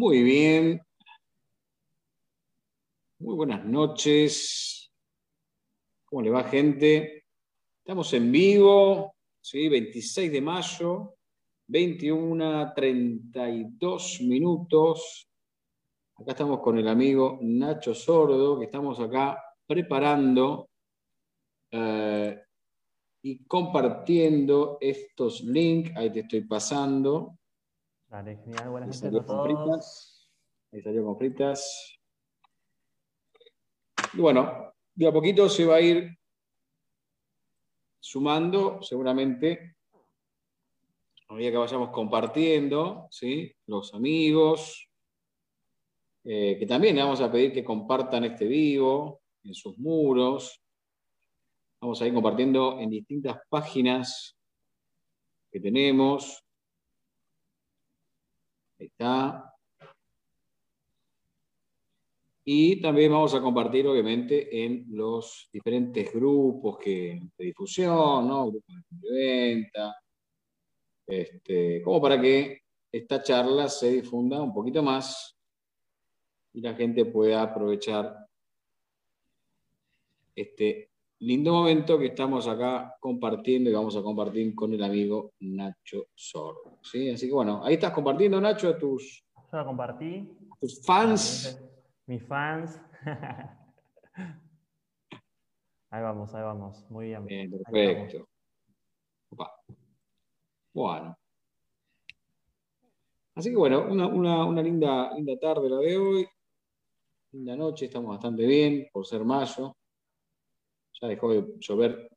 Muy bien. Muy buenas noches. ¿Cómo le va, gente? Estamos en vivo, ¿sí? 26 de mayo, 21, 32 minutos. Acá estamos con el amigo Nacho Sordo, que estamos acá preparando eh, y compartiendo estos links. Ahí te estoy pasando. Vale, genial. Buenas noches a todos. Ahí salió con fritas. Y bueno, de a poquito se va a ir sumando, seguramente, a medida que vayamos compartiendo, ¿sí? los amigos, eh, que también le vamos a pedir que compartan este vivo en sus muros. Vamos a ir compartiendo en distintas páginas que tenemos. Ahí está. Y también vamos a compartir, obviamente, en los diferentes grupos que, de difusión, ¿no? grupos de venta, este, como para que esta charla se difunda un poquito más y la gente pueda aprovechar este lindo momento que estamos acá compartiendo y vamos a compartir con el amigo Nacho Sordo. ¿sí? Así que bueno, ahí estás compartiendo, Nacho, a tus, Yo compartí. tus fans. Mis fans. ahí vamos, ahí vamos. Muy bien. Bien, perfecto. Bueno. Así que bueno, una, una, linda, linda tarde la de hoy. Linda noche, estamos bastante bien por ser mayo. Ya dejó de llover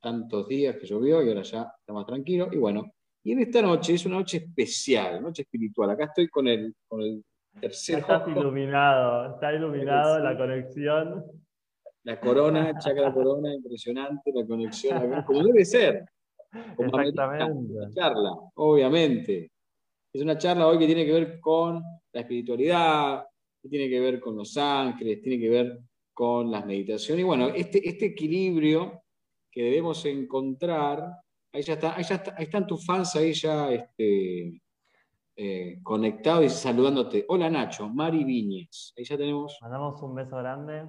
tantos días que llovió y ahora ya está más tranquilo. Y bueno, y en esta noche es una noche especial, noche espiritual. Acá estoy con el, con el tercer Está iluminado, está iluminado la conexión. La corona, chacra corona, impresionante la conexión como debe ser. Exactamente. Una charla, obviamente. Es una charla hoy que tiene que ver con la espiritualidad, que tiene que ver con los ángeles, tiene que ver con las meditaciones. Y bueno, este, este equilibrio que debemos encontrar, ahí ya, está, ahí ya está, ahí están tus fans ahí ya este, eh, conectados y saludándote. Hola Nacho, Mari Viñez. Ahí ya tenemos. Mandamos un beso grande.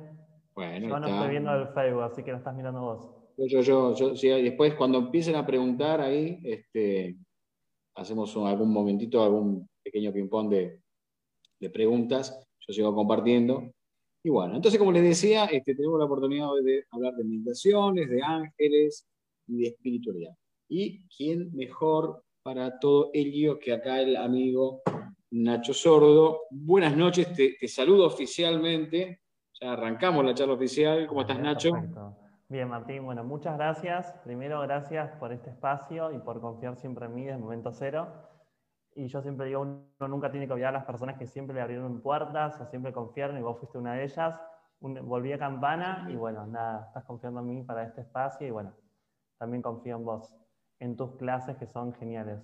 Bueno, yo no estoy viendo el Facebook, así que no estás mirando vos. Yo, yo, yo, sí, después cuando empiecen a preguntar ahí, este, hacemos algún momentito, algún pequeño ping-pong de, de preguntas. Yo sigo compartiendo. Y bueno, entonces como les decía, este, tenemos la oportunidad de hablar de meditaciones, de ángeles y de espiritualidad. ¿Y quién mejor para todo ello que acá el amigo Nacho Sordo? Buenas noches, te, saludo oficialmente. Ya arrancamos la charla oficial. ¿Cómo estás, Nacho? Bien, Martín. Bueno, muchas gracias. Primero, gracias por este espacio y por confiar siempre en mí desde el momento cero. Y yo siempre digo, uno nunca tiene que olvidar a las personas que siempre le abrieron puertas o siempre confiaron y vos fuiste una de ellas. volví a campana y bueno, nada, estás confiando en mí para este espacio y bueno, también confío en vos, en tus clases que son geniales.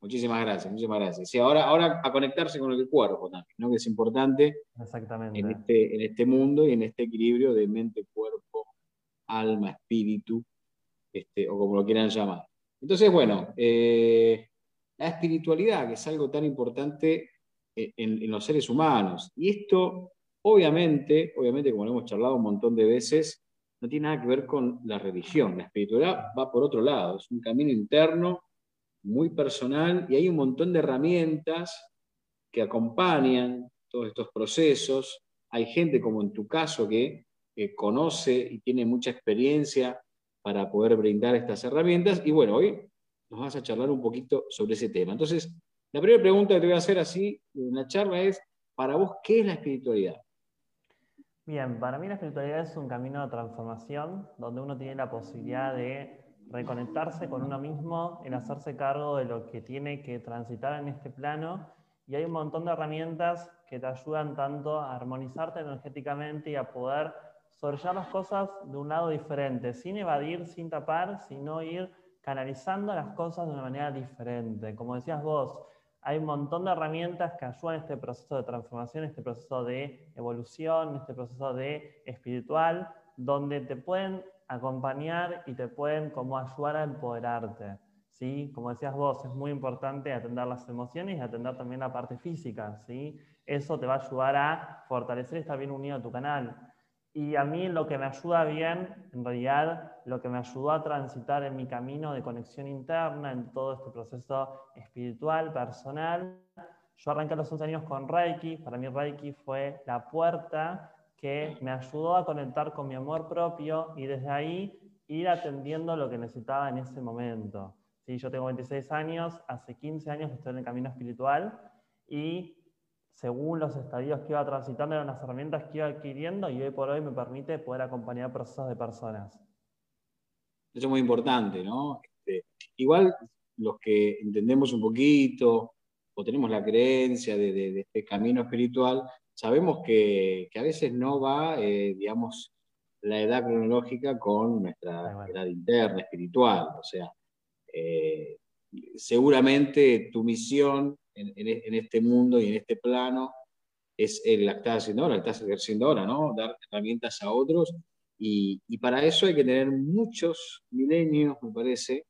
Muchísimas gracias, muchísimas gracias. Y ahora, ahora a conectarse con el cuerpo también, ¿no? que es importante Exactamente. En, este, en este mundo y en este equilibrio de mente, cuerpo, alma, espíritu, este, o como lo quieran llamar. Entonces, bueno, eh, la espiritualidad, que es algo tan importante eh, en, los seres humanos. Y esto, obviamente, obviamente, como lo hemos charlado un montón de veces, no tiene nada que ver con la religión. La espiritualidad va por otro lado, es un camino interno muy personal y hay un montón de herramientas que acompañan todos estos procesos. Hay gente como en tu caso que, que conoce y tiene mucha experiencia para poder brindar estas herramientas. Y bueno, hoy nos vas a charlar un poquito sobre ese tema. Entonces, la primera pregunta que te voy a hacer así en la charla es, para vos, ¿qué es la espiritualidad? Bien, para mí la espiritualidad es un camino de transformación donde uno tiene la posibilidad de reconectarse con uno mismo, en hacerse cargo de lo que tiene que transitar en este plano. Y hay un montón de herramientas que te ayudan tanto a armonizarte energéticamente y a poder sobrellevar las cosas de un lado diferente, sin evadir, sin tapar, sino ir canalizando las cosas de una manera diferente. Como decías vos, hay un montón de herramientas que ayudan en este proceso de transformación, este proceso de evolución, este proceso de espiritual, donde te pueden acompañar y te pueden como ayudar a empoderarte. ¿sí? Como decías vos, es muy importante atender las emociones y atender también la parte física, ¿sí? Eso te va a ayudar a fortalecer y estar bien unido a tu canal. Y a mí lo que me ayuda bien, en realidad, lo que me ayudó a transitar en mi camino de conexión interna, en todo este proceso espiritual, personal, yo arranqué a los 11 años con Reiki. Para mí Reiki fue la puerta que me ayudó a conectar con mi amor propio y desde ahí ir atendiendo lo que necesitaba en ese momento. ¿Sí? Yo tengo 26 años, hace 15 años que estoy en el camino espiritual y según los estadios que iba transitando, eran las herramientas que iba adquiriendo y hoy por hoy me permite poder acompañar procesos de personas. Eso es muy importante, ¿no? Este, igual los que entendemos un poquito o tenemos la creencia de, este camino espiritual, sabemos que, a veces no va, eh, digamos, la edad cronológica con nuestra edad interna, espiritual. O sea, eh, seguramente tu misión en, este mundo y en este plano es la que estás haciendo ahora, la que estás ejerciendo ahora, ¿no? Dar herramientas a otros. Y, para eso hay que tener muchos milenios, me parece,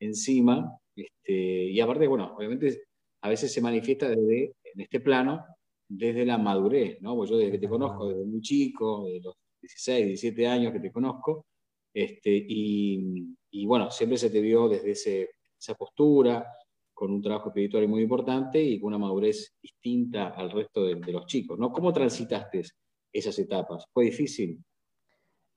encima. Este, y aparte, bueno, obviamente a veces se manifiesta desde, en este plano, desde la madurez, ¿no? Pues yo desde que te conozco, desde muy chico, de los 16, 17 años que te conozco, este, y, y bueno, siempre se te vio desde ese, esa postura, con un trabajo espiritual muy importante y con una madurez distinta al resto de, los chicos. ¿no? ¿Cómo transitaste esas etapas? ¿Fue difícil?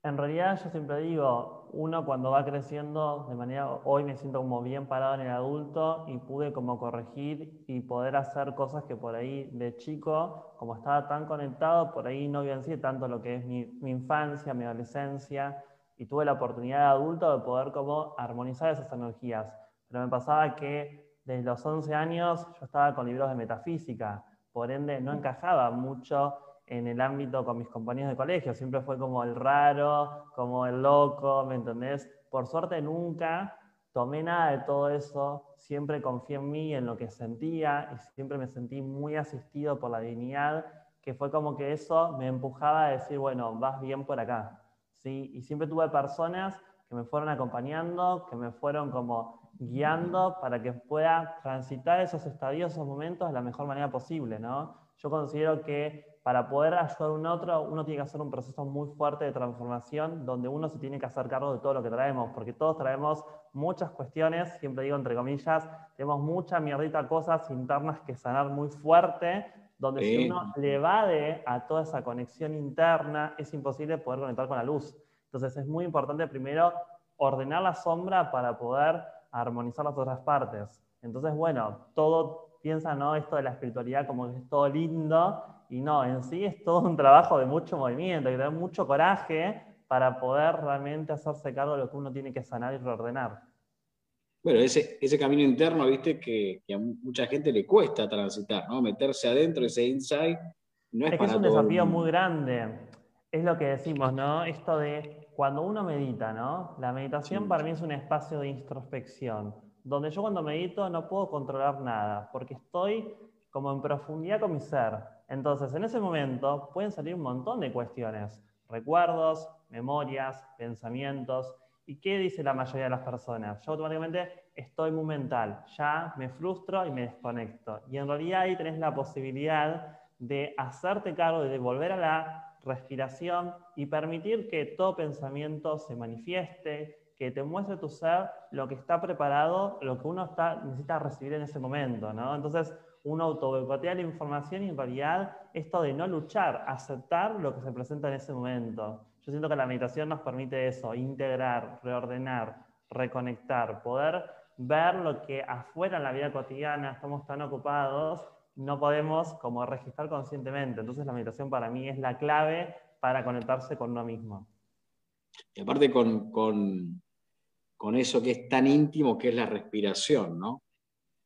En realidad yo siempre digo, uno cuando va creciendo, de manera, hoy me siento como bien parado en el adulto y pude como corregir y poder hacer cosas que por ahí de chico, como estaba tan conectado, por ahí no vencí tanto lo que es mi, mi infancia, mi adolescencia, y tuve la oportunidad de adulto de poder como armonizar esas energías. Pero me pasaba que desde los 11 años yo estaba con libros de metafísica, por ende no encajaba mucho en el ámbito con mis compañeros de colegio, siempre fue como el raro, como el loco, ¿me entendés? Por suerte nunca tomé nada de todo eso, siempre confié en mí, en lo que sentía y siempre me sentí muy asistido por la dignidad, que fue como que eso me empujaba a decir, bueno, vas bien por acá. ¿sí? Y siempre tuve personas que me fueron acompañando, que me fueron como guiando para que pueda transitar esos estadios, esos momentos de la mejor manera posible, ¿no? Yo considero que para poder ayudar a un otro, uno tiene que hacer un proceso muy fuerte de transformación donde uno se tiene que hacer cargo de todo lo que traemos, porque todos traemos muchas cuestiones, siempre digo entre comillas, tenemos mucha mierdita cosas internas que sanar muy fuerte, donde si uno le evade a toda esa conexión interna, es imposible poder conectar con la luz. Entonces es muy importante primero ordenar la sombra para poder armonizar las otras partes. Entonces, bueno, todo piensa, ¿no? Esto de la espiritualidad como que es todo lindo, y no, en sí es todo un trabajo de mucho movimiento, y de mucho coraje para poder realmente hacerse cargo de lo que uno tiene que sanar y reordenar. Bueno, ese, ese camino interno, viste, que, a mucha gente le cuesta transitar, ¿no? Meterse adentro, ese insight, no es, es que es un desafío muy grande. Es lo que decimos, ¿no? Esto de cuando uno medita, ¿no? La meditación para mí es un espacio de introspección, donde yo cuando medito no puedo controlar nada, porque estoy como en profundidad con mi ser. Entonces, en ese momento pueden salir un montón de cuestiones, recuerdos, memorias, pensamientos. ¿Y qué dice la mayoría de las personas? Yo automáticamente estoy muy mental, ya me frustro y me desconecto. Y en realidad ahí tenés la posibilidad de hacerte cargo, de volver a la respiración y permitir que todo pensamiento se manifieste, que te muestre tu ser lo que está preparado, lo que uno está, necesita recibir en ese momento. ¿no? Entonces, uno autoboicotea la información y en realidad esto de no luchar, aceptar lo que se presenta en ese momento. Yo siento que la meditación nos permite eso, integrar, reordenar, reconectar, poder ver lo que afuera en la vida cotidiana estamos tan ocupados no podemos como registrar conscientemente. Entonces la meditación para mí es la clave para conectarse con uno mismo. Y aparte con, con, eso que es tan íntimo que es la respiración, ¿no?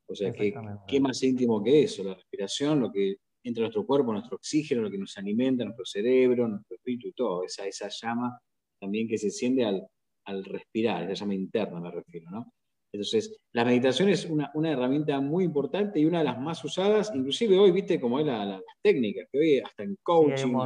O sea, que, ¿qué más íntimo que eso? La respiración, lo que entra en nuestro cuerpo, nuestro oxígeno, lo que nos alimenta, nuestro cerebro, nuestro espíritu, todo. Esa, esa llama también que se enciende al, al respirar, esa llama interna me refiero, ¿no? Entonces, la meditación es una, herramienta muy importante y una de las más usadas, inclusive hoy, viste cómo es la, las técnicas, que hoy hasta en coaching,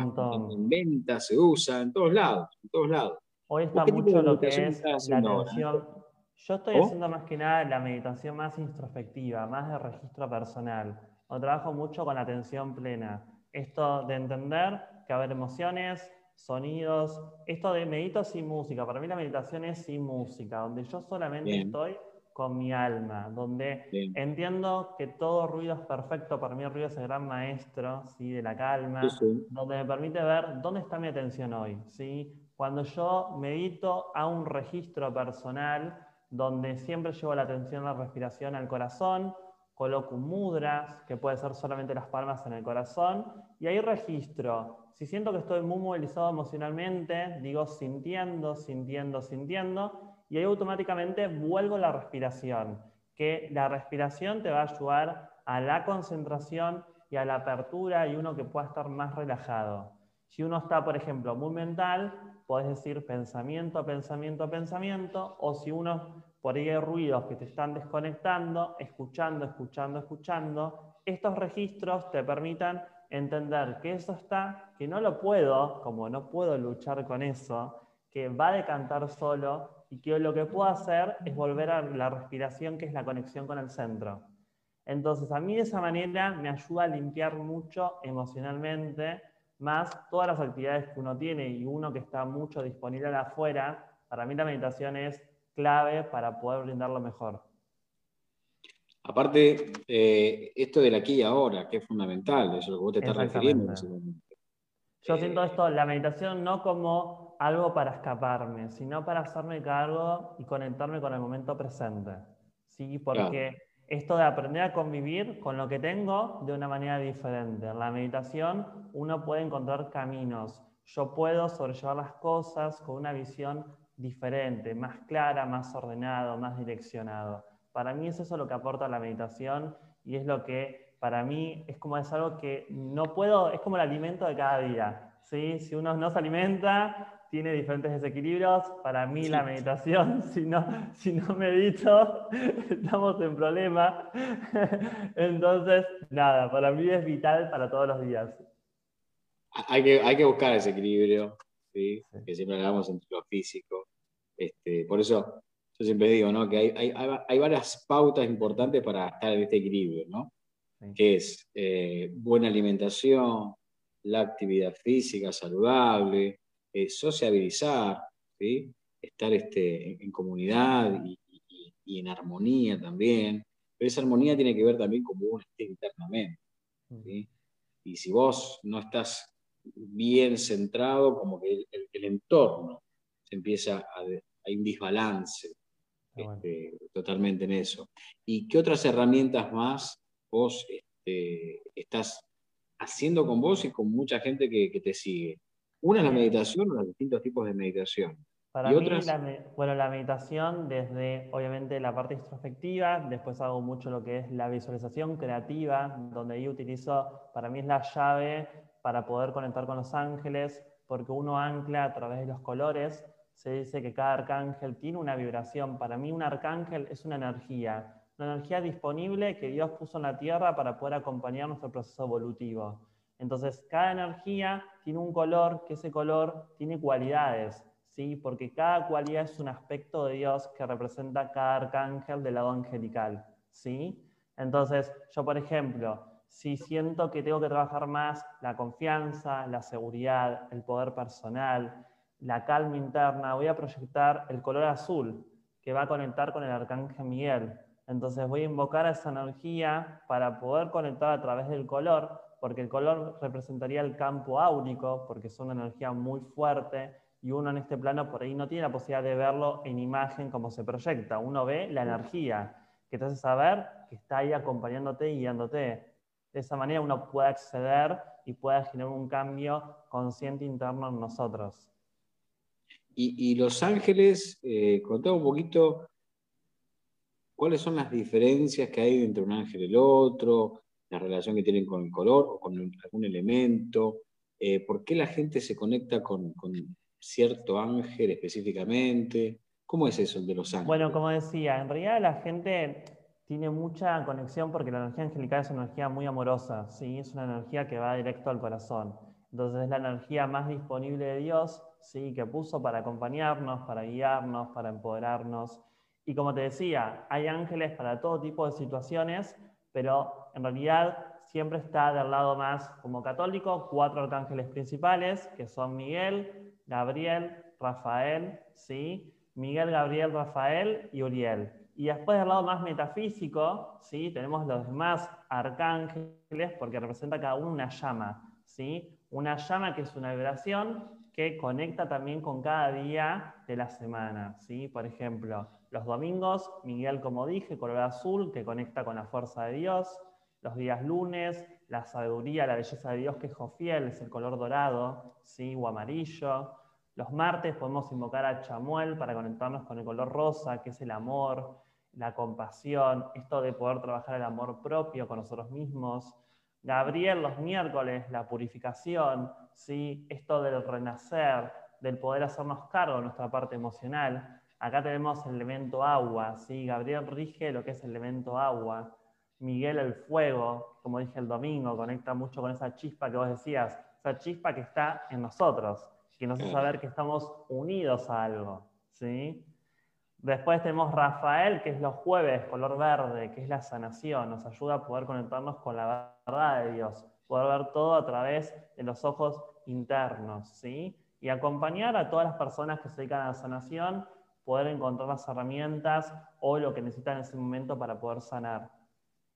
en, venta se usa, en todos lados, en todos lados. Hoy está mucho lo que es la atención. Yo estoy haciendo más que nada la meditación más introspectiva, más de registro personal. O trabajo mucho con la atención plena. Esto de entender que haber emociones, sonidos, esto de medito sin música. Para mí la meditación es sin música, donde yo solamente estoy con mi alma, donde entiendo que todo ruido es perfecto, para mí el ruido es el gran maestro ¿sí? de la calma, donde me permite ver dónde está mi atención hoy. ¿sí? Cuando yo medito a un registro personal, donde siempre llevo la atención a la respiración al corazón, coloco mudras, que puede ser solamente las palmas en el corazón, y ahí registro. Si siento que estoy muy movilizado emocionalmente, digo sintiendo, sintiendo, sintiendo, y ahí automáticamente vuelvo la respiración, que la respiración te va a ayudar a la concentración y a la apertura y uno que pueda estar más relajado. Si uno está, por ejemplo, muy mental, puedes decir pensamiento, pensamiento, pensamiento, o si uno por ahí hay ruidos que te están desconectando, escuchando, escuchando, escuchando, estos registros te permitan entender que eso está, que no lo puedo, como no puedo luchar con eso, que va a decantar solo y que lo que puedo hacer es volver a la respiración, que es la conexión con el centro. Entonces, a mí de esa manera me ayuda a limpiar mucho emocionalmente, más todas las actividades que uno tiene y uno que está mucho disponible afuera. Para mí la meditación es clave para poder brindarlo mejor. Aparte, eh, esto del aquí y ahora, que es fundamental, eso es lo que vos te estás refiriendo. Yo siento esto, la meditación no como algo para escaparme, sino para hacerme cargo y conectarme con el momento presente. ¿sí? Porque esto de aprender a convivir con lo que tengo de una manera diferente. En la meditación uno puede encontrar caminos. Yo puedo sobrellevar las cosas con una visión diferente, más clara, más ordenado, más direccionado. Para mí es eso lo que aporta la meditación y es lo que para mí es como es algo que no puedo, es como el alimento de cada día. ¿sí? Si uno no se alimenta, tiene diferentes desequilibrios. Para mí la meditación, si no, si no medito, estamos en problema. Entonces, nada, para mí es vital para todos los días. Hay que, hay que buscar ese equilibrio, ¿sí? que siempre hablamos entre lo físico este, por eso yo siempre digo ¿no? que hay, hay, varias pautas importantes para estar en este equilibrio, ¿no? que es eh, buena alimentación, la actividad física saludable, eh, sociabilizar, ¿sí? estar este, en, comunidad y, en armonía también. Pero esa armonía tiene que ver también con uno esté internamente. ¿sí? Y si vos no estás bien centrado, como que el, entorno se empieza a, hay un desbalance este, totalmente en eso. ¿Y qué otras herramientas más vos este, estás haciendo con vos y con mucha gente que, te sigue? Una es la meditación, los distintos tipos de meditación. Para mí, la, bueno, la meditación desde, obviamente, la parte introspectiva, después hago mucho lo que es la visualización creativa, donde ahí utilizo, para mí es la llave para poder conectar con los ángeles, porque uno ancla a través de los colores se dice que cada arcángel tiene una vibración. Para mí un arcángel es una energía, una energía disponible que Dios puso en la tierra para poder acompañar nuestro proceso evolutivo. Entonces, cada energía tiene un color, que ese color tiene cualidades, ¿sí? porque cada cualidad es un aspecto de Dios que representa cada arcángel del lado angelical. ¿sí? Entonces, yo, por ejemplo, si siento que tengo que trabajar más la confianza, la seguridad, el poder personal, la calma interna, voy a proyectar el color azul que va a conectar con el arcángel Miguel. Entonces voy a invocar esa energía para poder conectar a través del color, porque el color representaría el campo áurico, porque es una energía muy fuerte y uno en este plano por ahí no tiene la posibilidad de verlo en imagen como se proyecta. Uno ve la energía que te hace saber que está ahí acompañándote y guiándote. De esa manera uno puede acceder y puede generar un cambio consciente interno en nosotros. Y, Los Ángeles, eh, un poquito cuáles son las diferencias que hay entre un ángel y el otro, la relación que tienen con el color o con algún elemento, eh, por qué la gente se conecta con, cierto ángel específicamente. ¿Cómo es eso el de los ángeles? Bueno, como decía, en realidad la gente tiene mucha conexión porque la energía angelical es una energía muy amorosa, ¿sí? es una energía que va directo al corazón. Entonces es la energía más disponible de Dios, ¿sí? que puso para acompañarnos, para guiarnos, para empoderarnos. Y como te decía, hay ángeles para todo tipo de situaciones, pero en realidad siempre está del lado más como católico, cuatro arcángeles principales, que son Miguel, Gabriel, Rafael, ¿sí? Miguel, Gabriel, Rafael y Uriel. Y después del lado más metafísico, ¿sí? tenemos los demás arcángeles, porque representa cada uno una llama. ¿sí? Una llama que es una vibración que conecta también con cada día de la semana. ¿sí? Por ejemplo, los domingos, Miguel, como dije, color azul, que conecta con la fuerza de Dios. Los días lunes, la sabiduría, la belleza de Dios, que es Jofiel, es el color dorado, ¿sí? o amarillo. Los martes podemos invocar a Chamuel para conectarnos con el color rosa, que es el amor, la compasión, esto de poder trabajar el amor propio con nosotros mismos. Gabriel los miércoles, la purificación, ¿sí? esto del renacer, del poder hacernos cargo de nuestra parte emocional. Acá tenemos el elemento agua, ¿sí? Gabriel rige lo que es el elemento agua. Miguel el fuego, como dije el domingo, conecta mucho con esa chispa que vos decías, esa chispa que está en nosotros, que nos hace saber que estamos unidos a algo, ¿sí? Después tenemos Rafael, que es los jueves, color verde, que es la sanación, nos ayuda a poder conectarnos con la verdad de Dios, poder ver todo a través de los ojos internos, ¿sí? Y acompañar a todas las personas que se dedican a la sanación poder encontrar las herramientas o lo que necesitan en ese momento para poder sanar.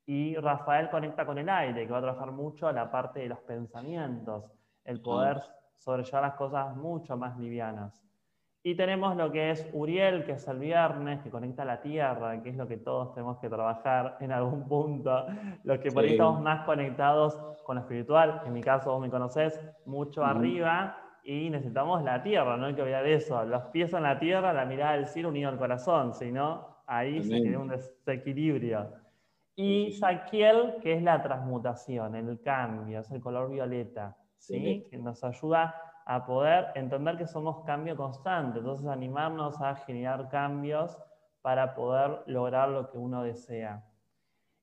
Y Rafael conecta con el aire, que va a trabajar mucho la parte de los pensamientos, el poder sobrellevar las cosas mucho más livianas. Y tenemos lo que es Uriel, que es el viernes, que conecta a la tierra, que es lo que todos tenemos que trabajar en algún punto. Los que por ahí estamos más conectados con lo espiritual, en mi caso vos me conocés, mucho arriba, y necesitamos la tierra, no hay que olvidar eso. Los pies en la tierra, la mirada del cielo unido al corazón, si no, ahí se tiene un desequilibrio. Y Saquiel, que es la transmutación, el cambio, es el color violeta, ¿sí? que nos ayuda a poder entender que somos cambio constante, entonces animarnos a generar cambios para poder lograr lo que uno desea.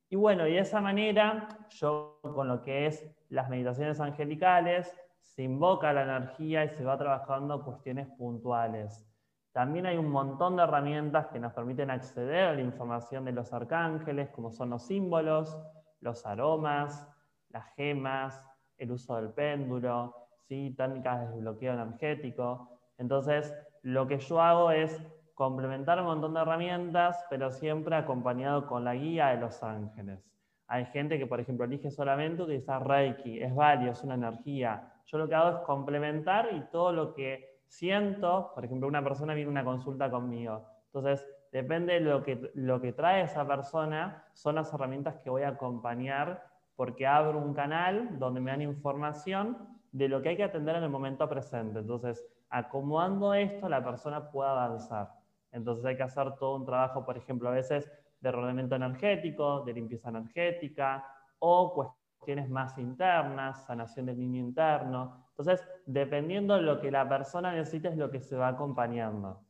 Y bueno, y de esa manera, yo con lo que es las meditaciones angelicales, se invoca la energía y se va trabajando cuestiones puntuales. También hay un montón de herramientas que nos permiten acceder a la información de los arcángeles, como son los símbolos, los aromas, las gemas, el uso del péndulo, ¿sí? técnicas de desbloqueo energético. Entonces, lo que yo hago es complementar un montón de herramientas, pero siempre acompañado con la guía de los ángeles. Hay gente que, por ejemplo, elige solamente utilizar Reiki, es válido, es una energía, yo lo que hago es complementar y todo lo que siento, por ejemplo, una persona viene a una consulta conmigo. Entonces, depende de lo que, lo que trae esa persona, son las herramientas que voy a acompañar porque abro un canal donde me dan información de lo que hay que atender en el momento presente. Entonces, acomodando esto, la persona puede avanzar. Entonces hay que hacer todo un trabajo, por ejemplo, a veces de ordenamiento energético, de limpieza energética o cuestiones más internas, sanación del niño interno. Entonces, dependiendo de lo que la persona necesita, es lo que se va acompañando.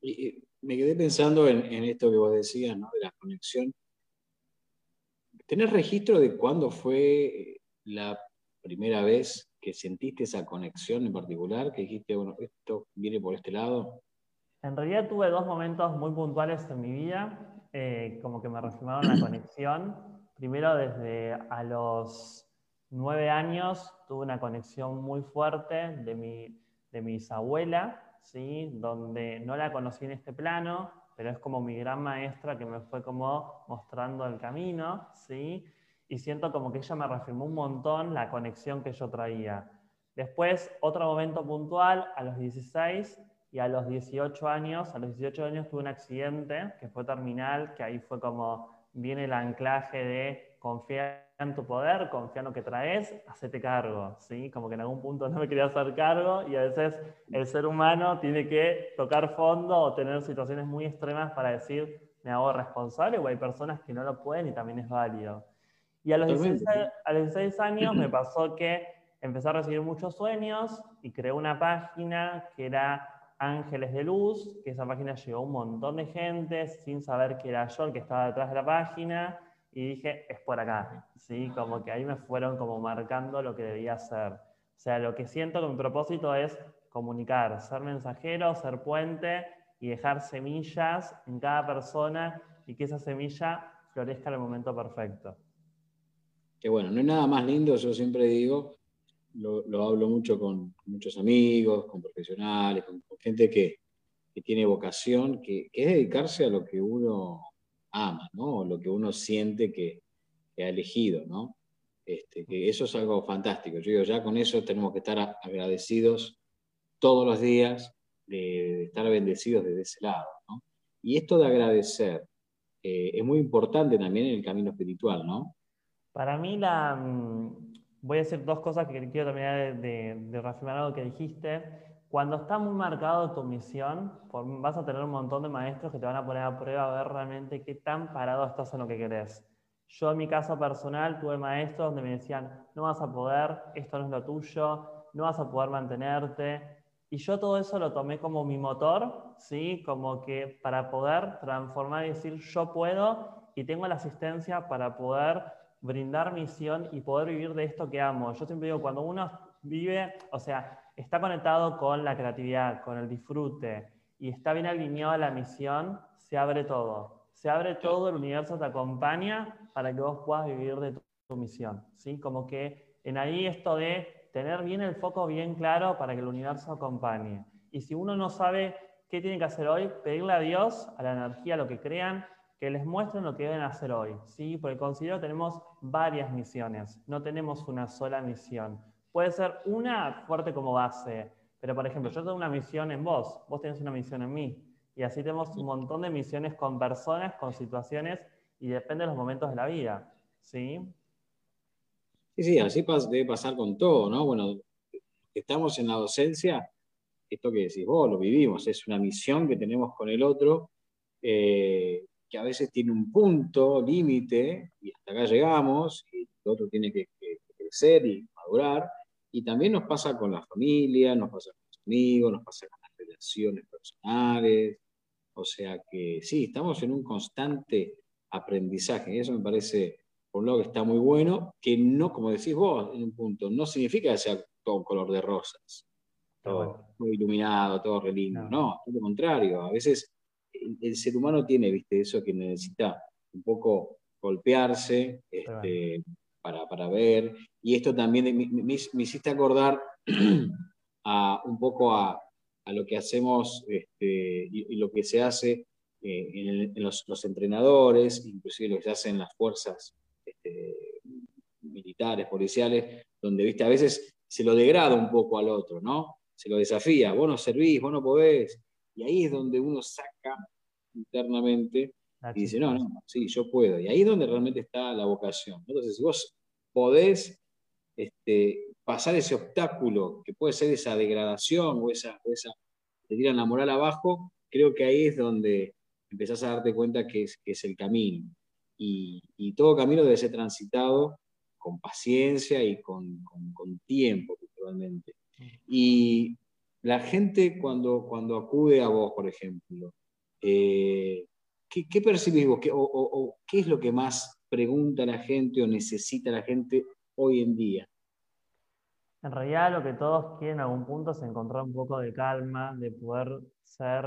Y, me quedé pensando en, esto que vos decías, ¿no? de la conexión. ¿Tenés registro de cuándo fue la primera vez que sentiste esa conexión en particular? Que dijiste, bueno, esto viene por este lado. En realidad tuve dos momentos muy puntuales en mi vida, eh, como que me reafirmaron la conexión. Primero, desde a los nueve años tuve una conexión muy fuerte de mi, de bisabuela, ¿sí? donde no la conocí en este plano, pero es como mi gran maestra que me fue como mostrando el camino, ¿sí? y siento como que ella me reafirmó un montón la conexión que yo traía. Después, otro momento puntual, a los 16 y a los 18 años, a los 18 años tuve un accidente que fue terminal, que ahí fue como viene el anclaje de confiar en tu poder, confiar en lo que traes, hacete cargo, ¿sí? Como que en algún punto no me quería hacer cargo y a veces el ser humano tiene que tocar fondo o tener situaciones muy extremas para decir, me hago responsable, o hay personas que no lo pueden y también es válido. Y a los, 16, a los 16 años me pasó que empecé a recibir muchos sueños y creé una página que era Ángeles de Luz, que esa página llegó a un montón de gente sin saber que era yo el que estaba detrás de la página y dije, es por acá, ¿sí? Como que ahí me fueron como marcando lo que debía hacer. O sea, lo que siento que mi propósito es comunicar, ser mensajero, ser puente y dejar semillas en cada persona y que esa semilla florezca en el momento perfecto. Que bueno, no hay nada más lindo, yo siempre digo, lo, hablo mucho con muchos amigos, con profesionales, con, gente que, tiene vocación, que, es dedicarse a lo que uno ama, ¿no? O lo que uno siente que, ha elegido, ¿no? Este, que eso es algo fantástico. Yo digo, ya con eso tenemos que estar agradecidos todos los días de, estar bendecidos desde ese lado. ¿no? Y esto de agradecer eh, es muy importante también en el camino espiritual, ¿no? Para mí la, mm, voy a decir dos cosas que quiero terminar de, de, reafirmar algo que dijiste. Cuando está muy marcado tu misión, vas a tener un montón de maestros que te van a poner a prueba a ver realmente qué tan parado estás en lo que querés. Yo en mi caso personal tuve maestros donde me decían, no vas a poder, esto no es lo tuyo, no vas a poder mantenerte. Y yo todo eso lo tomé como mi motor, ¿sí? Como que para poder transformar y decir, yo puedo y tengo la asistencia para poder brindar misión y poder vivir de esto que amo. Yo siempre digo, cuando uno vive, o sea, está conectado con la creatividad, con el disfrute y está bien alineado a la misión, se abre todo. Se abre todo, el universo te acompaña para que vos puedas vivir de tu, misión. ¿sí? Como que en ahí esto de tener bien el foco bien claro para que el universo acompañe. Y si uno no sabe qué tiene que hacer hoy, pedirle a Dios, a la energía, a lo que crean, que les muestren lo que deben hacer hoy, ¿sí? Porque considero que tenemos varias misiones, no tenemos una sola misión. Puede ser una fuerte como base, pero por ejemplo, yo tengo una misión en vos, vos tenés una misión en mí, y así tenemos un montón de misiones con personas, con situaciones, y depende de los momentos de la vida, ¿sí? Sí, sí, así debe pasar con todo, ¿no? Bueno, estamos en la docencia, esto que decís vos, lo vivimos, es una misión que tenemos con el otro, eh, que a veces tiene un punto límite y hasta acá llegamos y el otro tiene que, crecer y madurar. Y también nos pasa con la familia, nos pasa con los amigos, nos pasa con las relaciones personales. O sea que sí, estamos en un constante aprendizaje. Y eso me parece, por un lado, que está muy bueno, que no, como decís vos en un punto, no significa que sea todo color de rosas, todo muy iluminado, todo re lindo. No, no todo lo contrario. A veces el, ser humano tiene, viste, eso que necesita un poco golpearse este, para, ver. Y esto también me, hiciste acordar a, un poco a, lo que hacemos este, y, lo que se hace eh, en, los, entrenadores, inclusive lo que se hace en las fuerzas este, militares, policiales, donde, viste, a veces se lo degrada un poco al otro, ¿no? Se lo desafía, vos no servís, vos no podés, y ahí es donde uno saca internamente y dice, no, no, sí, yo puedo. Y ahí es donde realmente está la vocación. Entonces, si vos podés este, pasar ese obstáculo, que puede ser esa degradación o esa, esa te tiran la moral abajo, creo que ahí es donde empezás a darte cuenta que es, que es el camino. Y, todo camino debe ser transitado con paciencia y con, con, tiempo, naturalmente. Y la gente cuando, cuando acude a vos, por ejemplo, eh, ¿qué, percibís vos? ¿Qué, es lo que más pregunta la gente o necesita la gente hoy en día? En realidad lo que todos quieren a algún punto es encontrar un poco de calma, de poder ser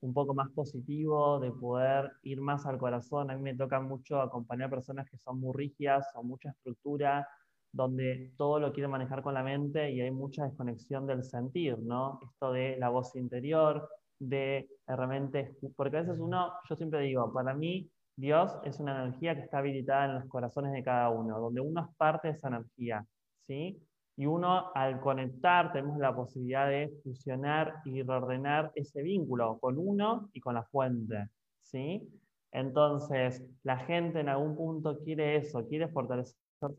un poco más positivo, de poder ir más al corazón. A mí me toca mucho acompañar personas que son muy rígidas, o mucha estructura, donde todo lo quiere manejar con la mente y hay mucha desconexión del sentir, ¿no? Esto de la voz interior, de realmente, porque a veces uno, yo siempre digo, para mí Dios es una energía que está habilitada en los corazones de cada uno, donde uno es parte de esa energía, ¿sí? Y uno al conectar tenemos la posibilidad de fusionar y reordenar ese vínculo con uno y con la fuente, ¿sí? Entonces, la gente en algún punto quiere eso, quiere fortalecer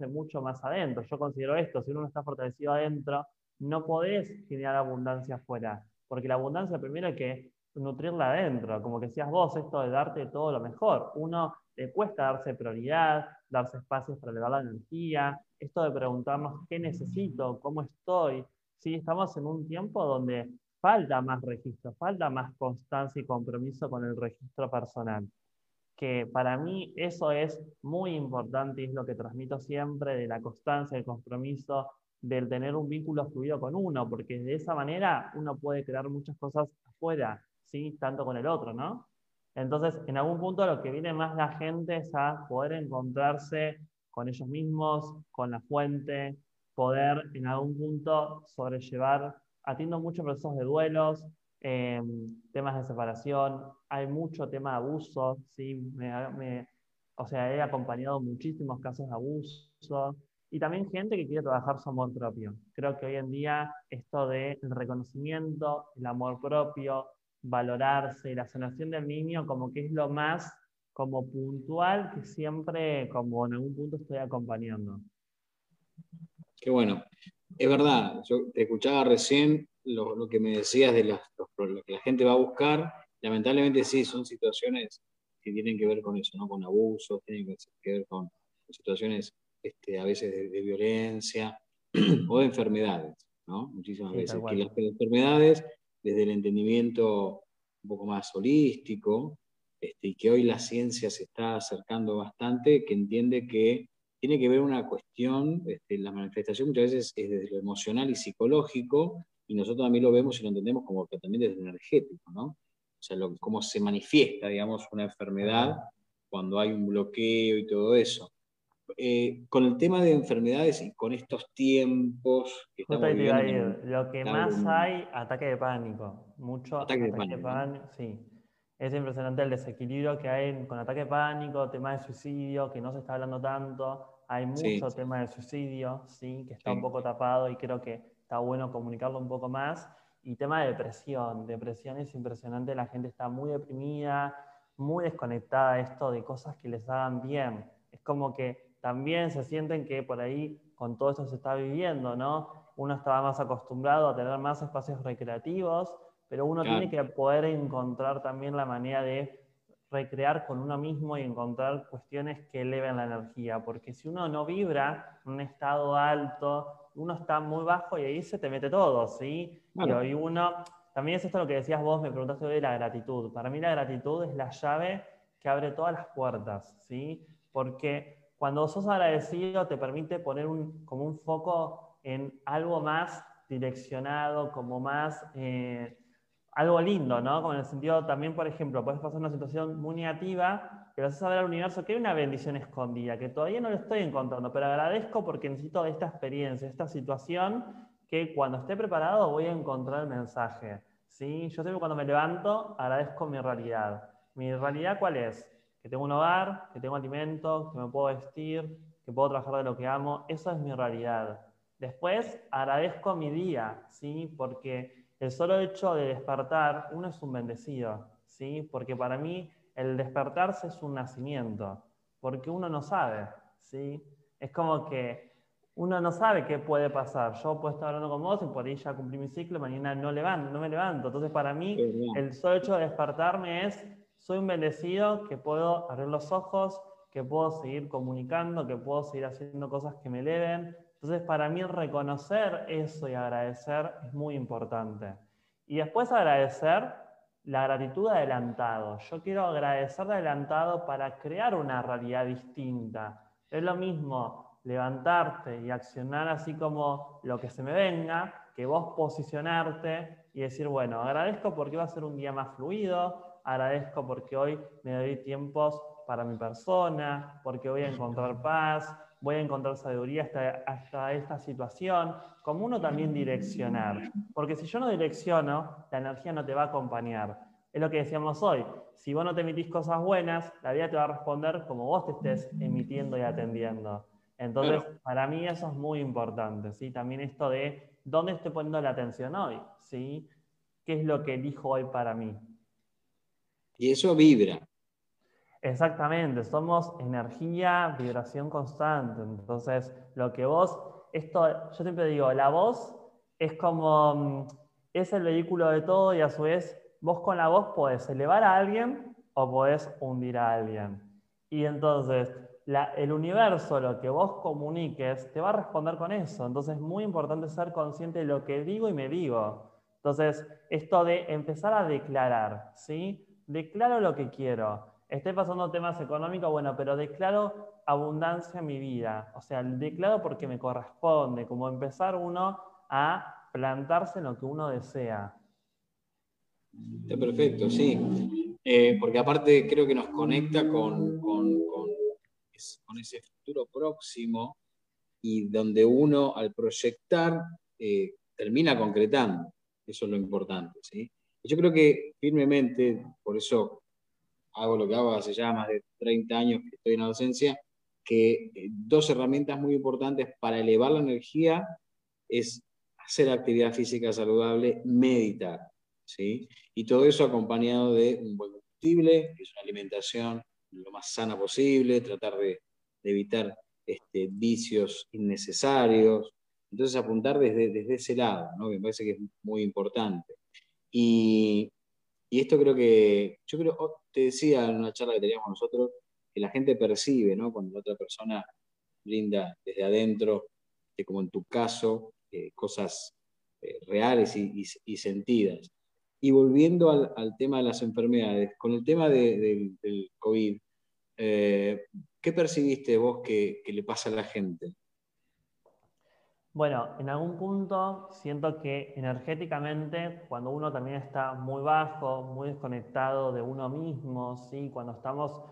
mucho más adentro. Yo considero esto, si uno no está fortalecido adentro, no podés generar abundancia afuera, porque la abundancia primero hay que nutrirla adentro, como que decías vos, esto de darte todo lo mejor. Uno le cuesta darse prioridad, darse espacios para elevar la energía, esto de preguntarnos qué necesito, cómo estoy. Sí, estamos en un tiempo donde falta más registro, falta más constancia y compromiso con el registro personal que para mí eso es muy importante y es lo que transmito siempre de la constancia, el compromiso, del tener un vínculo fluido con uno, porque de esa manera uno puede crear muchas cosas afuera. ¿sí? Tanto con el otro, ¿no? Entonces, en algún punto lo que viene más la gente es a poder encontrarse con ellos mismos, con la fuente, poder en algún punto sobrellevar, atiendo muchos procesos de duelos, em, temas de separación, hay mucho tema de abuso, ¿sí? o sea, he acompañado muchísimos casos de abuso y también gente que quiere trabajar su amor propio. Creo que hoy en día esto del reconocimiento, el amor propio, valorarse la sanación del niño como que es lo más como puntual que siempre como en algún punto estoy acompañando. Qué bueno. Es verdad, yo te escuchaba recién lo, que me decías de lo que la gente va a buscar. Lamentablemente sí, son situaciones que tienen que ver con eso, ¿no? Con abusos, tienen que ver con, situaciones este, a veces de, violencia o de enfermedades, ¿no? Muchísimas veces. Que las enfermedades desde el entendimiento un poco más holístico, este, y que hoy la ciencia se está acercando bastante, que entiende que tiene que ver una cuestión, este, la manifestación muchas veces es desde lo emocional y psicológico, y nosotros también lo vemos y lo entendemos como que también desde lo energético, ¿no? O sea, cómo se manifiesta, digamos, una enfermedad cuando hay un bloqueo y todo eso. Eh, con el tema de enfermedades y con estos tiempos que estamos viviendo, Lo que más hay, ataque de pánico. Mucho ataque, de pánico. Sí. Es impresionante el desequilibrio que hay con ataque de pánico, tema de suicidio, que no se está hablando tanto. Hay mucho tema de suicidio, sí, que está un poco tapado y creo que está bueno comunicarlo un poco más. Y tema de depresión. Depresión es impresionante, la gente está muy deprimida, muy desconectada de esto de cosas que les hagan bien. Es como que también se sienten que por ahí con todo esto se está viviendo, ¿no? Uno estaba más acostumbrado a tener más espacios recreativos, pero uno tiene que poder encontrar también la manera de recrear con uno mismo y encontrar cuestiones que eleven la energía, porque si uno no vibra en un estado alto, uno está muy bajo y ahí se te mete todo, ¿sí? Y hoy uno, también es esto lo que decías vos, me preguntaste hoy de la gratitud. Para mí la gratitud es la llave que abre todas las puertas, ¿sí? Porque cuando sos agradecido te permite poner un, como un foco en algo más direccionado, como más eh, algo lindo, ¿no? Como en el sentido también, por ejemplo, puedes pasar una situación muy negativa, pero haces saber al universo que hay una bendición escondida, que todavía no lo estoy encontrando, pero agradezco porque necesito esta experiencia, esta situación, que cuando esté preparado voy a encontrar el mensaje. ¿sí? Yo siempre cuando me levanto agradezco mi realidad. ¿Mi realidad cuál es? Que tengo un hogar, que tengo alimento, que me puedo vestir, que puedo trabajar de lo que amo. Eso es mi realidad. Después agradezco mi día, ¿sí? Porque el solo hecho de despertar, uno es un bendecido, ¿sí? Porque para mí el despertarse es un nacimiento, porque uno no sabe, ¿sí? Es como que uno no sabe qué puede pasar. Yo puedo estar hablando con vos y por ahí ya cumplí mi ciclo, mañana no, levanto, no me levanto. Entonces para mí el solo hecho de despertarme es soy un bendecido que puedo abrir los ojos, que puedo seguir comunicando, que puedo seguir haciendo cosas que me eleven. Entonces, para mí reconocer eso y agradecer es muy importante. Y después agradecer la gratitud adelantado. Yo quiero agradecer de adelantado para crear una realidad distinta. Es lo mismo levantarte y accionar así como lo que se me venga, que vos posicionarte y decir, bueno, agradezco porque va a ser un día más fluido, agradezco porque hoy me doy tiempos para mi persona, porque voy a encontrar paz, voy a encontrar sabiduría hasta, esta situación, como uno también direccionar. Porque si yo no direcciono, la energía no te va a acompañar. Es lo que decíamos hoy. Si vos no te emitís cosas buenas, la vida te va a responder como vos te estés emitiendo y atendiendo. Entonces, para mí eso es muy importante, ¿sí? También esto de dónde estoy poniendo la atención hoy, ¿sí? ¿Qué es lo que elijo hoy para mí? Y eso vibra. Exactamente, somos energía, vibración constante. Entonces, lo que vos, esto, yo siempre digo, la voz es como, mm, es el vehículo de todo y a su vez, vos con la voz podés elevar a alguien o podés hundir a alguien. Y entonces, el universo, lo que vos comuniques, te va a responder con eso. Entonces, es muy importante ser consciente de lo que digo y me digo. Entonces, esto de empezar a declarar, ¿sí? Declaro lo que quiero. Estoy pasando temas económicos, bueno, pero declaro abundancia en mi vida. O sea, declaro porque me corresponde, como empezar uno a plantarse en lo que uno desea. Está perfecto, sí. Eh, porque aparte creo que nos conecta con, con, ese futuro próximo y donde uno al proyectar eh, termina concretando. Eso es lo importante. ¿sí? Yo creo que firmemente, por eso hago lo que hago hace ya más de 30 años que estoy en la docencia, que eh, dos herramientas muy importantes para elevar la energía es hacer actividad física saludable, meditar. ¿sí? Y todo eso acompañado de un buen combustible, que es una alimentación lo más sana posible, tratar de, evitar este, vicios innecesarios. Entonces apuntar desde, desde ese lado, ¿no? me parece que es muy importante. Y, esto creo que, yo creo, oh, te decía en una charla que teníamos nosotros, que la gente percibe, ¿no? Cuando la otra persona brinda desde adentro, como en tu caso, eh, cosas eh, reales y, sentidas. Y volviendo al, tema de las enfermedades, con el tema del COVID, eh, ¿qué percibiste vos que, que le pasa a la gente? Bueno, en algún punto siento que energéticamente, cuando uno también está muy bajo, muy desconectado de uno mismo, ¿sí? cuando estamos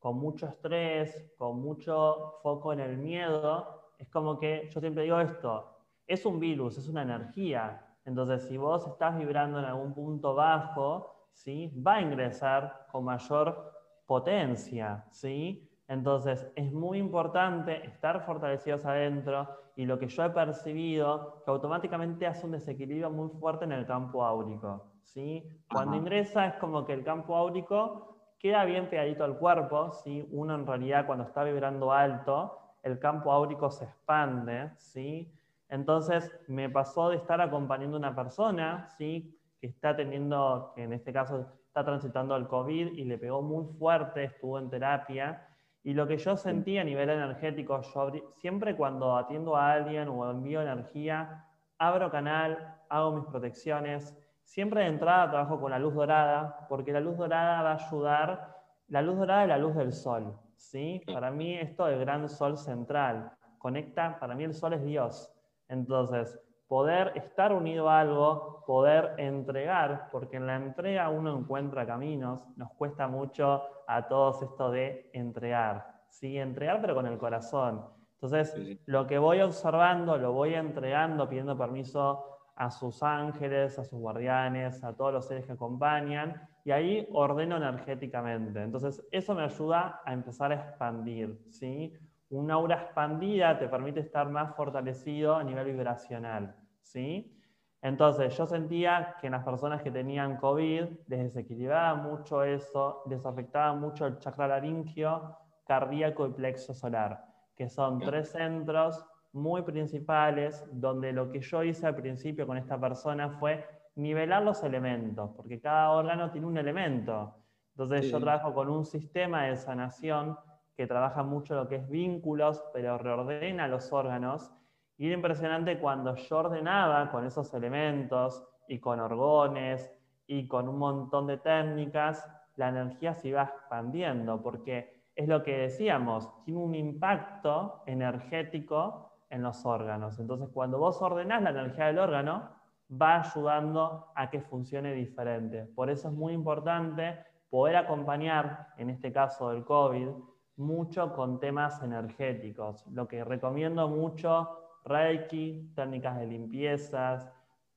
con mucho estrés, con mucho foco en el miedo, es como que yo siempre digo esto, es un virus, es una energía. Entonces, si vos estás vibrando en algún punto bajo, ¿sí? va a ingresar con mayor potencia. ¿sí? Entonces, es muy importante estar fortalecidos adentro y lo que yo he percibido, que automáticamente hace un desequilibrio muy fuerte en el campo áurico. ¿sí? Cuando ingresa es como que el campo áurico queda bien pegadito al cuerpo, ¿sí? uno en realidad cuando está vibrando alto, el campo áurico se expande, ¿sí? Entonces me pasó de estar acompañando a una persona, ¿sí? que está teniendo, que en este caso está transitando el COVID y le pegó muy fuerte, estuvo en terapia. Y lo que yo sentí a nivel energético, yo siempre cuando atiendo a alguien o envío energía, abro canal, hago mis protecciones. Siempre de entrada trabajo con la luz dorada, porque la luz dorada va a ayudar, la luz dorada es la luz del sol. ¿sí? Para mí esto del gran sol central conecta, para mí el sol es Dios. Entonces, poder estar unido a algo, poder entregar, porque en la entrega uno encuentra caminos, nos cuesta mucho a todos esto de entregar, ¿sí? Entregar pero con el corazón. Entonces, lo que voy observando, lo voy entregando, pidiendo permiso a sus ángeles, a sus guardianes, a todos los seres que acompañan, y ahí ordeno energéticamente. Entonces, eso me ayuda a empezar a expandir, ¿sí? un aura expandida te permite estar más fortalecido a nivel vibracional, ¿sí? Entonces, yo sentía que en las personas que tenían COVID les desequilibraba mucho eso, les afectaba mucho el chakra laringio, cardíaco y plexo solar, que son tres centros muy principales donde lo que yo hice al principio con esta persona fue nivelar los elementos, porque cada órgano tiene un elemento. Entonces, yo trabajo con un sistema de sanación que trabaja mucho lo que es vínculos, pero reordena los órganos. Y era impresionante cuando yo ordenaba con esos elementos y con orgones y con un montón de técnicas, la energía se iba expandiendo, porque es lo que decíamos, tiene un impacto energético en los órganos. Entonces, cuando vos ordenás la energía del órgano, va ayudando a que funcione diferente. Por eso es muy importante poder acompañar, en este caso del COVID, mucho con temas energéticos. Lo que recomiendo mucho, Reiki, técnicas de limpiezas,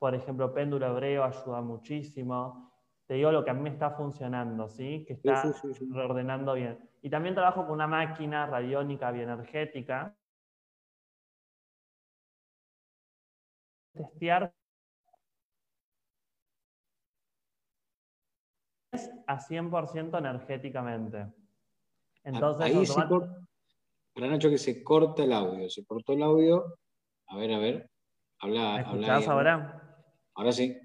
por ejemplo, péndulo hebreo ayuda muchísimo. Te digo lo que a mí me está funcionando, ¿sí? Que está reordenando bien. Y también trabajo con una máquina radiónica bioenergética. Testear a 100% energéticamente. Entonces, Ahí se corta, para Nacho que se corta el audio, se cortó el audio. A ver, a ver. Habla, ¿Me ahora? Ahora sí.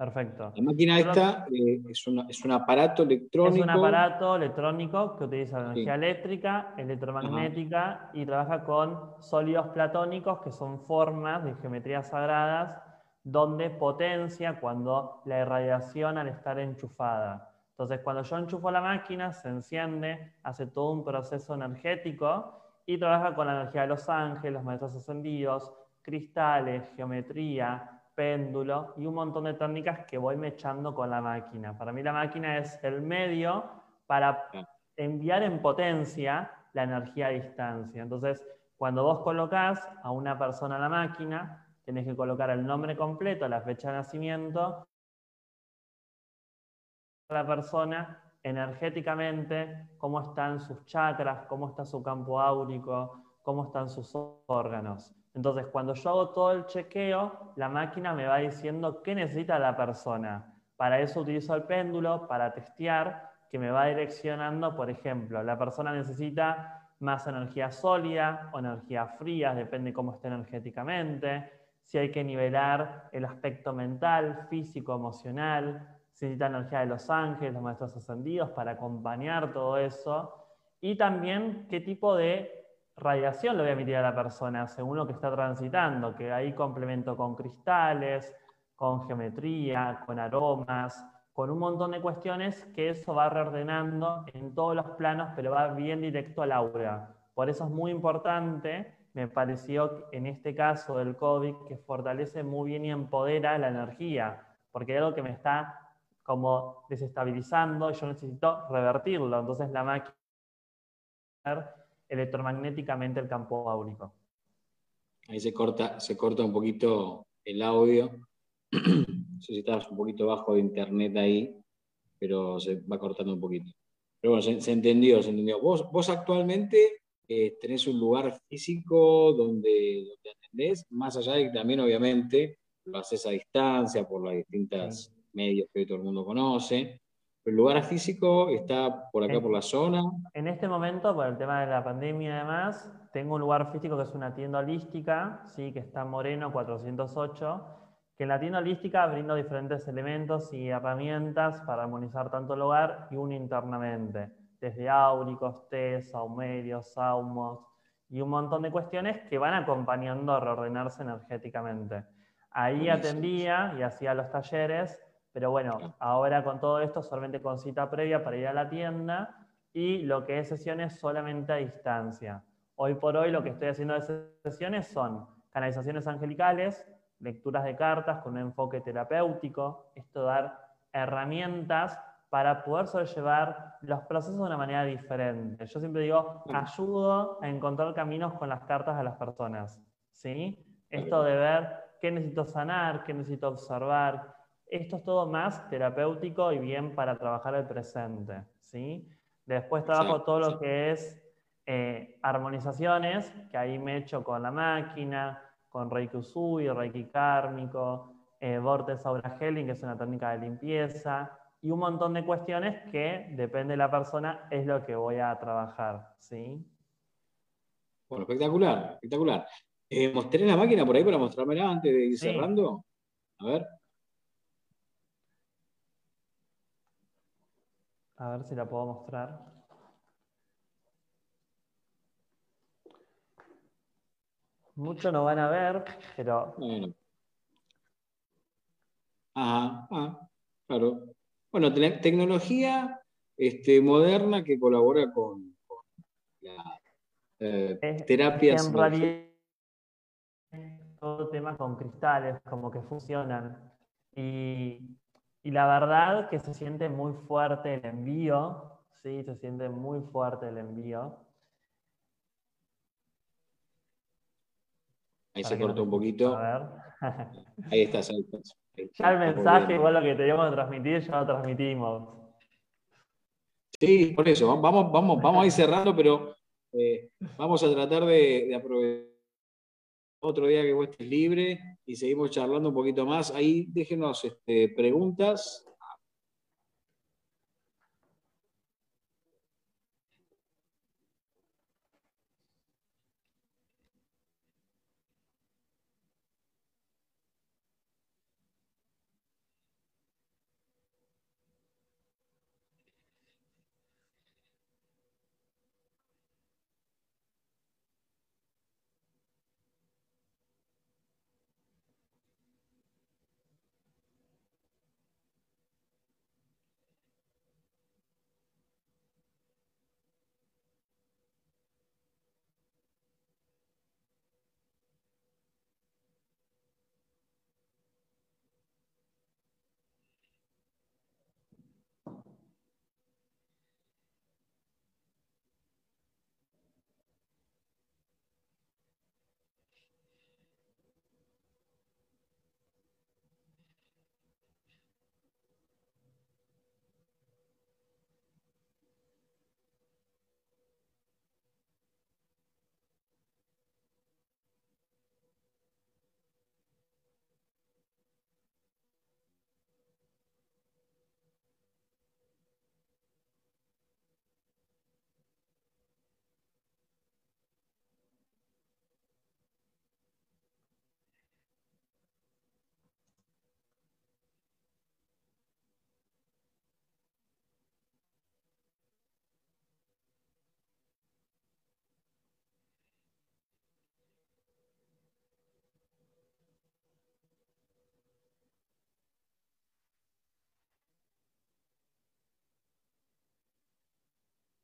Perfecto. La máquina esta eh, es, es, un aparato electrónico. Es un aparato electrónico que utiliza energía eléctrica, electromagnética y trabaja con sólidos platónicos que son formas de geometrías sagradas donde potencia cuando la irradiación al estar enchufada. Entonces, cuando yo enchufo la máquina, se enciende, hace todo un proceso energético y trabaja con la energía de los ángeles, los maestros ascendidos, cristales, geometría, péndulo y un montón de técnicas que voy mechando con la máquina. Para mí la máquina es el medio para enviar en potencia la energía a distancia. Entonces, cuando vos colocás a una persona a la máquina, tenés que colocar el nombre completo, la fecha de nacimiento, la persona energéticamente, cómo están sus chakras, cómo está su campo áurico, cómo están sus órganos. Entonces, cuando yo hago todo el chequeo, la máquina me va diciendo qué necesita la persona. Para eso utilizo el péndulo, para testear, que me va direccionando, por ejemplo, la persona necesita más energía sólida o energía fría, depende cómo esté energéticamente, si hay que nivelar el aspecto mental, físico, emocional, si necesita energía de los ángeles, los maestros ascendidos para acompañar todo eso, y también qué tipo de radiación le voy a emitir a la persona según lo que está transitando, que ahí complemento con cristales, con geometría, con aromas, con un montón de cuestiones que eso va reordenando en todos los planos, pero va bien directo al aura. Por eso es muy importante, me pareció en este caso del COVID, que fortalece muy bien y empodera la energía, porque hay algo que me está como desestabilizando y yo necesito revertirlo. Entonces la máquina electromagnéticamente el campo áurico. Ahí se corta, se corta un poquito el audio. no sé si estás un poquito bajo de internet ahí, pero se va cortando un poquito. Pero bueno, se, entendió, se entendió. Vos, vos actualmente eh, tenés un lugar físico donde, donde atendés, más allá de que también obviamente lo haces a distancia por los distintos medios que todo el mundo conoce. ¿El lugar físico está por acá, por la zona? En este momento, por el tema de la pandemia y demás, tengo un lugar físico que es una tienda holística, ¿sí? que está en Moreno 408, que en la tienda holística brindo diferentes elementos y herramientas para armonizar tanto el hogar y uno internamente, desde áuricos, tés, saumerios, saumos y un montón de cuestiones que van acompañando a reordenarse energéticamente. Ahí atendía y hacía los talleres pero bueno, ahora con todo esto solamente con cita previa para ir a la tienda y lo que es sesiones solamente a distancia. Hoy por hoy lo que estoy haciendo de sesiones son canalizaciones angelicales, lecturas de cartas con un enfoque terapéutico, esto dar herramientas para poder sobrellevar los procesos de una manera diferente. Yo siempre digo, ayudo a encontrar caminos con las cartas de las personas. ¿sí? Esto de ver qué necesito sanar, qué necesito observar, esto es todo más terapéutico y bien para trabajar el presente. ¿sí? Después trabajo todo lo que es eh, armonizaciones, que ahí me echo con la máquina, con Reiki Usui, Reiki Kármico, eh, Vortex Aura Healing, que es una técnica de limpieza, y un montón de cuestiones que, depende de la persona, es lo que voy a trabajar. ¿sí? Bueno, espectacular, espectacular. Eh, ¿Mostré la máquina por ahí para mostrármela antes de ir cerrando? A ver. A ver si la puedo mostrar. Mucho no van a ver, pero. Bueno. Ah, ah, claro. Bueno, tecnología este, moderna que colabora con, la eh, terapias. En realidad, todo tema con cristales, como que funcionan. Y y la verdad que se siente muy fuerte el envío, sí, se siente muy fuerte el envío. Ahí se cortó un poquito. A ver. ahí estás. Ya el mensaje, igual lo que teníamos que transmitir, ya lo transmitimos. Sí, por eso, vamos, vamos, vamos a ir cerrando, pero eh, vamos a tratar de aprovechar otro día que vos estés libre y seguimos charlando un poquito más. Ahí déjenos este, preguntas